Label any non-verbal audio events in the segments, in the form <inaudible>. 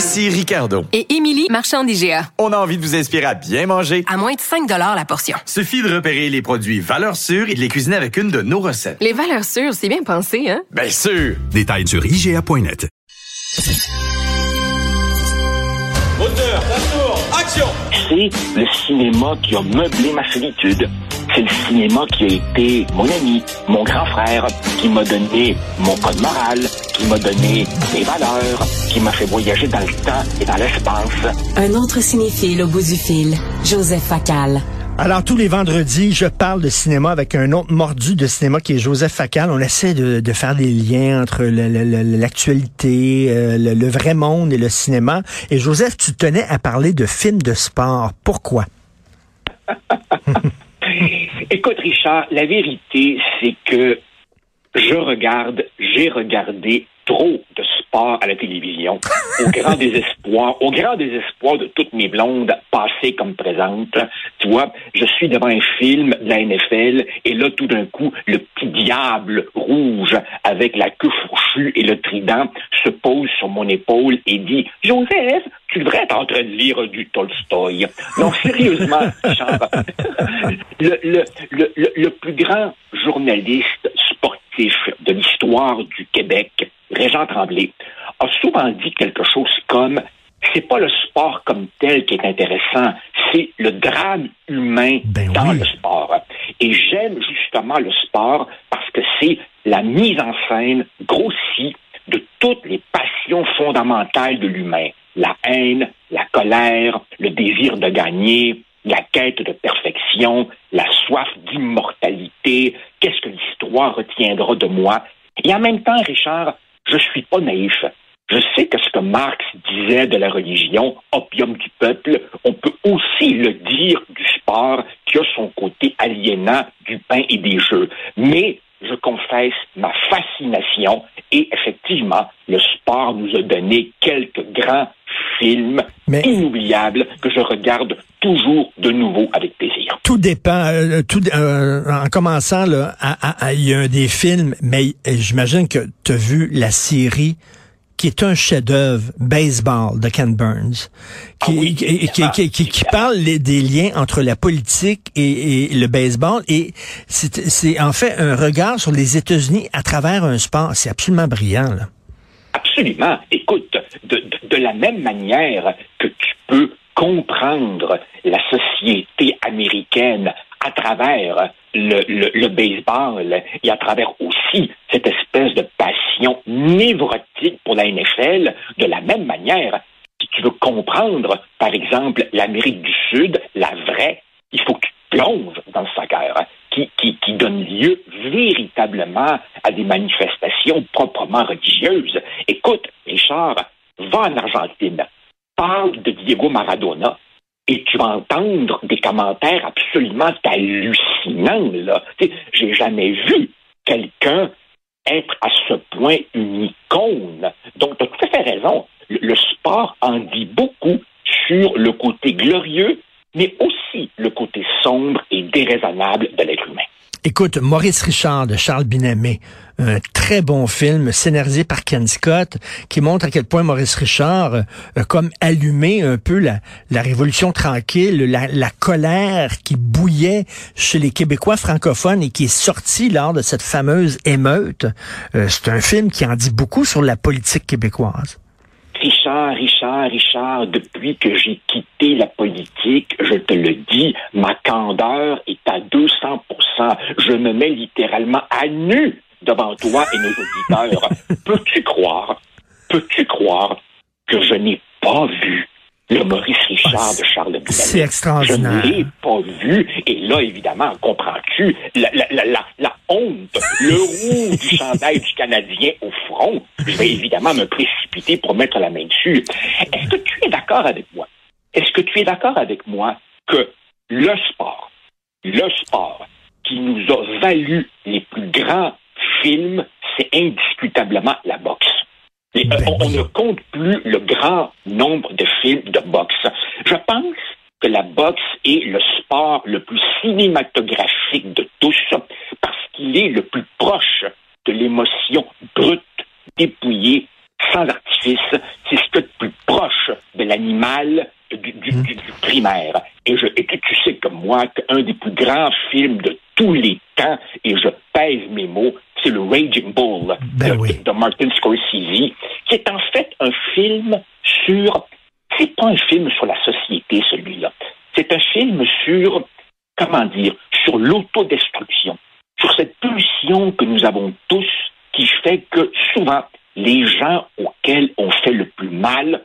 Ici Ricardo. et Émilie, marchand d'IGA. On a envie de vous inspirer à bien manger. À moins de 5 la portion. Suffit de repérer les produits valeurs sûres et de les cuisiner avec une de nos recettes. Les valeurs sûres, c'est bien pensé, hein? Bien sûr! Détails sur IGA.net. Moteur, tour, action C'est le cinéma qui a meublé ma solitude. C'est le cinéma qui a été mon ami, mon grand frère, qui m'a donné mon code moral, qui m'a donné mes valeurs, qui m'a fait voyager dans le temps et dans l'espace. Un autre cinéphile au bout du fil, Joseph Facal. Alors, tous les vendredis, je parle de cinéma avec un autre mordu de cinéma qui est Joseph Facal. On essaie de, de faire des liens entre le- le- le- l'actualité, euh, le, le vrai monde et le cinéma. Et Joseph, tu tenais à parler de films de sport. Pourquoi? <laughs> <laughs> Écoute, Richard, la vérité, c'est que je regarde, j'ai regardé trop de sport à la télévision, au grand <laughs> désespoir, au grand désespoir de toutes mes blondes, passées comme présentes. Tu vois, je suis devant un film de la NFL, et là, tout d'un coup, le petit diable rouge avec la queue fourchue et le trident se pose sur mon épaule et dit « Joseph, tu devrais être en train de lire du Tolstoï. » Non, sérieusement, <laughs> le, le, le, le, plus grand journaliste sportif de l'histoire du Québec, Régent Tremblay, a souvent dit quelque chose comme c'est pas le sport comme tel qui est intéressant, c'est le drame humain Ben dans oui. le sport. Et j'aime justement le sport parce que c'est la mise en scène grossie toutes les passions fondamentales de l'humain. La haine, la colère, le désir de gagner, la quête de perfection, la soif d'immortalité, qu'est-ce que l'histoire retiendra de moi? Et en même temps, Richard, je suis pas naïf. Je sais que ce que Marx disait de la religion, opium du peuple, on peut aussi le dire du sport qui a son côté aliénant du pain et des jeux. Mais je confesse ma fascination et effectivement, le sport nous a donné quelques grands films Mais- inoubliables que je regarde toujours de nouveau avec plaisir. Tout dépend. euh, tout, euh, en commençant, là, à- à- à- il y a des films, mais euh, j'imagine que tu as vu la série qui est un chef-d'œuvre, Baseball, de Ken Burns, qui, Ah oui, qui, qui- qui- parle les- des liens entre la politique et, et le baseball. Et c'est c'est en fait un regard sur les États-Unis à travers un sport. C'est absolument brillant. Là. Absolument. Écoute, de, de- de la même manière que tu peux comprendre la société américaine à travers le, le- le baseball et à travers aussi cette espèce de passion névrotique pour la NFL, de la même manière, si tu veux comprendre, par exemple, l'Amérique du Sud, la vraie, il faut que tu plonges dans le soccer, hein, qui, qui, donne lieu véritablement à des manifestations proprement religieuses. Écoute, Richard, va en Argentine, parle de Diego Maradona, et tu vas entendre des commentaires absolument hallucinants. Là. J'ai jamais vu quelqu'un être à ce point une icône. Donc, tu as tout à fait raison. Le, sport en dit beaucoup sur le côté glorieux, mais aussi le côté sombre et déraisonnable de l'être humain. Écoute, Maurice Richard de Charles Binamé, un très bon film scénarisé par Ken Scott qui montre à quel point Maurice Richard comme allumé un peu la, révolution tranquille, la, colère qui bouillait chez les Québécois francophones et qui est sorti lors de cette fameuse émeute. Euh, C'est un film qui en dit beaucoup sur la politique québécoise. Richard, Richard, Richard, depuis que j'ai quitté la politique, je te le dis, ma candeur est à 200% Je me mets littéralement à nu devant toi et nos auditeurs. <laughs> Peux-tu croire, peux-tu croire que je n'ai pas vu le Maurice Richard de Charles Binamet? c'est extraordinaire. Je ne l'ai pas vu. Et là, évidemment, comprends-tu la, la, la, la honte, le roux du chandail du Canadien au front? Je vais évidemment me précipiter pour mettre la main dessus. Est-ce que tu es d'accord avec moi? Est-ce que tu es d'accord avec moi que le sport, le sport qui nous a valu les plus grands films, c'est indiscutablement la boxe? Et, euh, on, on ne compte plus le grand nombre de films de boxe. Je pense que la boxe est le sport le plus cinématographique de tous qu'il est le plus proche de l'émotion brute, dépouillée, sans artifice. C'est ce qui est le plus proche de l'animal du, du- du- du primaire. Et, je, et que tu sais comme moi qu'un des plus grands films de tous les temps, et je pèse mes mots, c'est le Raging Bull Ben de, oui. de Martin Scorsese, qui est en fait un film sur... C'est pas un film sur la société, celui-là. C'est un film sur, comment dire, sur l'autodestruction, que nous avons tous qui fait que souvent, les gens auxquels on fait le plus mal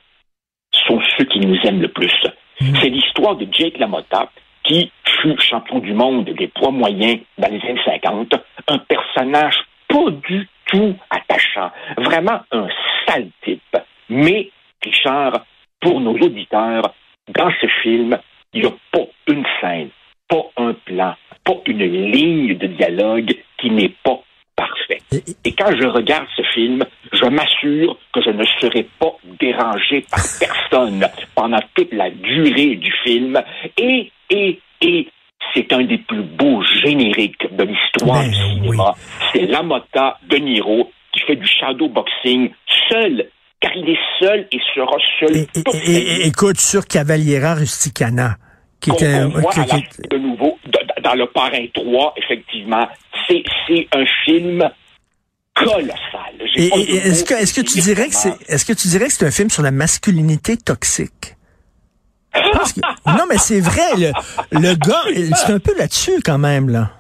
sont ceux qui nous aiment le plus. C'est l'histoire de Jake LaMotta, qui fut champion du monde des poids moyens dans les années 50, un personnage pas du tout attachant, vraiment un sale type. Mais, Richard, pour nos auditeurs, dans ce film, il n'y a pas une scène, pas un plan, pas une ligne de dialogue qui n'est pas parfait. Et quand je regarde ce film, je m'assure que je ne serai pas dérangé par <laughs> personne pendant toute la durée du film. Et, et, et, c'est un des plus beaux génériques de l'histoire du cinéma. C'est Lamotta de Niro qui fait du shadow boxing seul, car il est seul et sera seul Et- toute écoute, sur Cavaliera Rusticana, qui était qui- de nouveau dans le parrain 3, effectivement. C'est un film colossal. Est-ce que tu dirais que c'est est-ce que tu dirais que c'est un film sur la masculinité toxique? Parce que- non, mais c'est vrai, le, le gars, c'est un peu là-dessus quand même, là.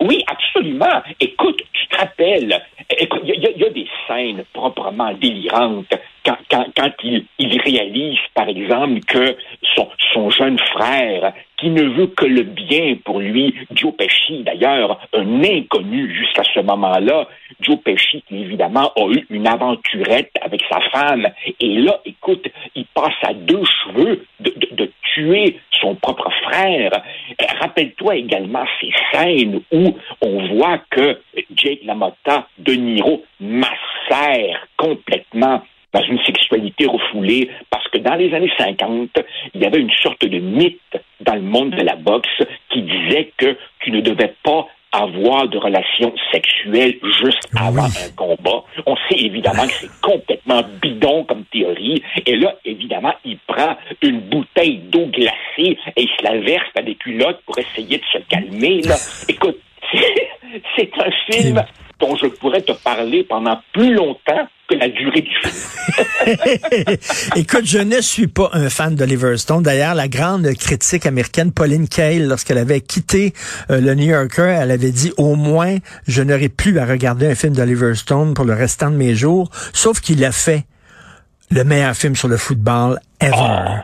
Oui, absolument. Écoute, tu te rappelles, il y, a- il y a des scènes proprement délirantes quand, quand, quand il, il réalise, par exemple, que son, son jeune frère, qui ne veut que le bien pour lui, Joe Pesci, d'ailleurs, un inconnu jusqu'à ce moment-là, Joe Pesci, qui évidemment a eu une aventurette avec sa femme, et là, écoute, il passe à deux cheveux de, tuer son propre frère. Rappelle-toi également ces scènes où on voit que Jake LaMotta, De Niro, macère complètement dans une sexualité refoulée, parce que dans les années 50, il y avait une sorte de mythe dans le monde de la boxe qui disait que tu ne devais pas avoir de relations sexuelles juste avant un combat. On sait évidemment que c'est complètement bidon comme théorie. Et là, évidemment, il prend une bouteille d'eau glacée et il se la verse à des culottes pour essayer de se calmer. Là. Écoute, <laughs> c'est un film dont je pourrais te parler pendant plus longtemps la durée du film. <laughs> Écoute, je ne suis pas un fan d'Oliver Stone. D'ailleurs, la grande critique américaine Pauline Kael, lorsqu'elle avait quitté euh, le New Yorker, elle avait dit au moins je n'aurai plus à regarder un film d'Oliver Stone pour le restant de mes jours. Sauf qu'il a fait le meilleur film sur le football ever.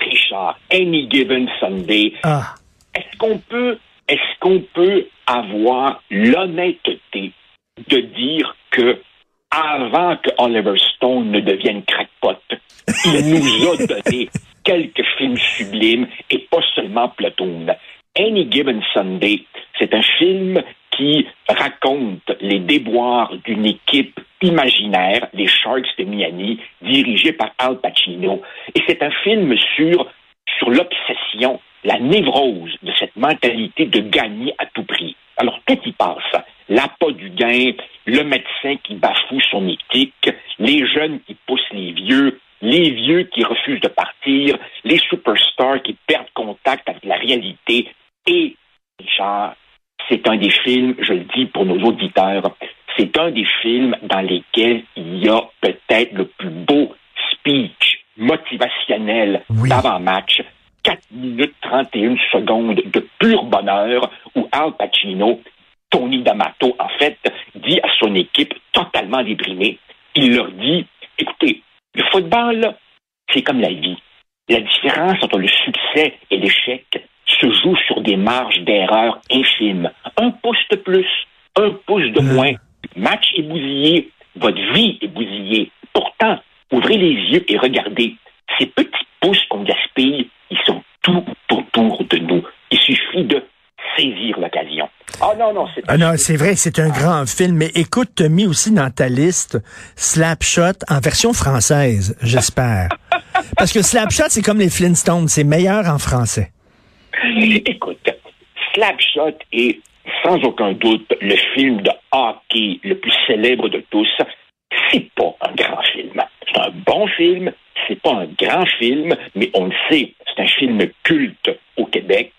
Richard, Any Given Sunday, Ah. est-ce qu'on peut, est-ce qu'on peut avoir l'honnêteté de dire que avant que Oliver Stone ne devienne crackpot, il <laughs> nous a donné quelques films sublimes et pas seulement Platoon. Any Given Sunday, c'est un film qui raconte les déboires d'une équipe imaginaire, les Sharks de Miami, dirigée par Al Pacino. Et c'est un film sur, sur l'obsession, la névrose de cette mentalité de gagner à tout prix. Alors, tout y passe. L'appât du gain, le médecin qui bafoue son éthique, les jeunes qui poussent les vieux, les vieux qui refusent de partir, les superstars qui perdent contact avec la réalité. Et, Richard, c'est un des films, je le dis pour nos auditeurs, c'est un des films dans lesquels il y a peut-être le plus beau speech motivationnel d'avant-match. 4 minutes 31 secondes de pur bonheur où Al Pacino, Tony D'Amato, en fait, dit à son équipe totalement déprimée, il leur dit, écoutez, le football, c'est comme la vie. La différence entre le succès et l'échec se joue sur des marges d'erreur infimes. Un pouce de plus, un pouce de moins. Match est bousillé, votre vie est bousillée. pourtant, ouvrez les yeux et regardez. Ces petits pouces qu'on gaspille, ils sont tout autour de nous. Il suffit de saisir l'occasion. Ah non, non, c'est Ah non, c'est vrai, c'est un grand film. Mais écoute, tu as mis aussi dans ta liste Slapshot en version française, j'espère. <laughs> Parce que Slapshot, c'est comme les Flintstones, c'est meilleur en français. Écoute, Slapshot est sans aucun doute le film de hockey le plus célèbre de tous. C'est pas un grand film. C'est un bon film, c'est pas un grand film, mais on le sait, c'est un film culte au Québec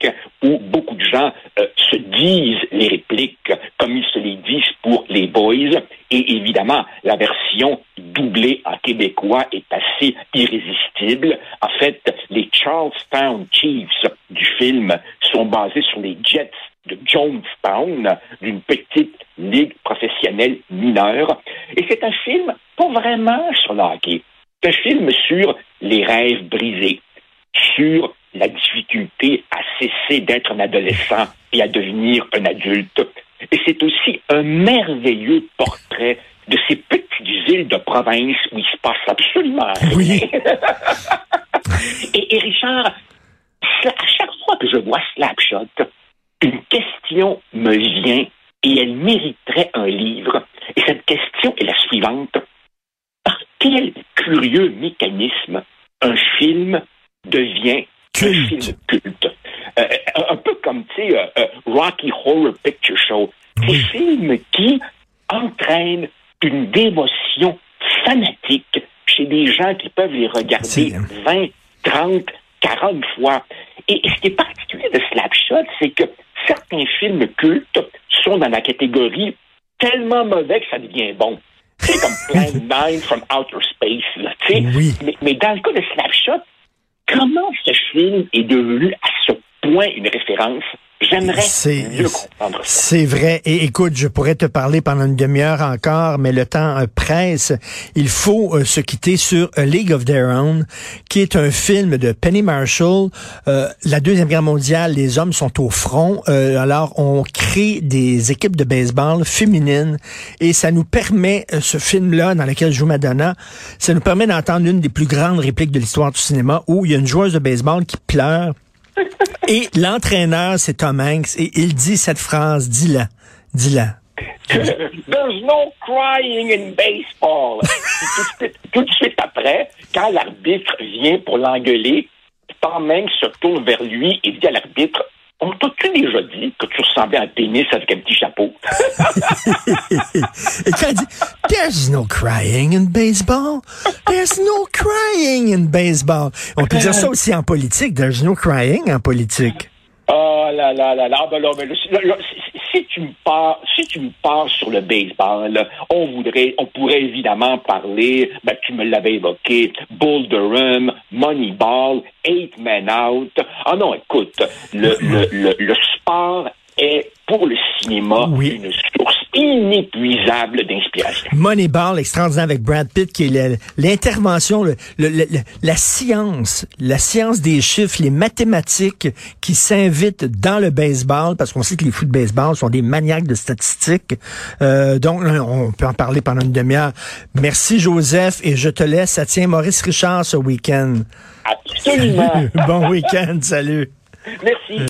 où beaucoup de gens euh, se disent les répliques comme ils se les disent pour les Boys. Et évidemment, la version doublée en québécois est assez irrésistible. En fait, les Charlestown Chiefs du film sont basés sur les Jets de Jonestown, d'une petite ligue professionnelle mineure. Et c'est un film pas vraiment sur le hockey. C'est un film sur les rêves brisés, sur la difficulté à cesser d'être un adolescent et à devenir un adulte. Et c'est aussi un merveilleux portrait de ces petites îles de province où il se passe absolument rien. Oui. <laughs> et, et Richard, à chaque fois que je vois Slapshot, une question me vient et elle mériterait un livre. Et cette question est la suivante. Par quel curieux mécanisme un film devient Culte. un film culte? Euh, un peu comme, tu sais, euh, euh, Rocky Horror Picture Show. Ces films qui entraînent une dévotion fanatique chez des gens qui peuvent les regarder C'est- 20, 30, 40 fois. Et ce qui est particulier de Slapshot, c'est que certains films cultes sont dans la catégorie tellement mauvais que ça devient bon. C'est comme <laughs> Plan 9 from Outer Space, là, tu sais. Oui. Mais, mais dans le cas de Slapshot, comment ce film est devenu à ce point une référence? J'aimerais C'est- mieux comprendre ça. C'est vrai. Et écoute, je pourrais te parler pendant une demi-heure encore, mais le temps euh, presse. Il faut euh, se quitter sur A League of Their Own, qui est un film de Penny Marshall. Euh, la Deuxième Guerre mondiale, les hommes sont au front. Euh, alors, on crée des équipes de baseball féminines et ça nous permet, euh, ce film-là, dans lequel joue Madonna, ça nous permet d'entendre une des plus grandes répliques de l'histoire du cinéma où il y a une joueuse de baseball qui pleure et l'entraîneur, c'est Tom Hanks, et il dit cette phrase, dis-la, dis-la. <laughs> There's no crying in baseball. <laughs> Tout, de suite, tout de suite après, quand l'arbitre vient pour l'engueuler, Tom Hanks se tourne vers lui et dit à l'arbitre On t'a-tu déjà dit que tu ressemblais à un pénis avec un petit chapeau? <laughs> Et quand dit, there's no crying in baseball, there's no crying in baseball. On peut dire ça aussi en politique, there's no crying en politique. Là là là là, ben là, ben là, si, là, tu me pars, si tu me pars sur le baseball, on voudrait, on pourrait évidemment parler, ben tu me l'avais évoqué, Bull Durham, Moneyball, Eight Men Out. Ah non, écoute, le, le, le, le sport est pour le cinéma Oui. une source inépuisable d'inspiration. Moneyball, extraordinaire avec Brad Pitt, qui est l'intervention, la science, la science des chiffres, les mathématiques qui s'invitent dans le baseball, parce qu'on sait que les fous de baseball sont des maniaques de statistiques. Euh, donc, on peut en parler pendant une demi-heure. Merci, Joseph, et je te laisse. Ça tient Maurice Richard ce week-end. Absolument. <laughs> bon week-end, salut. Merci.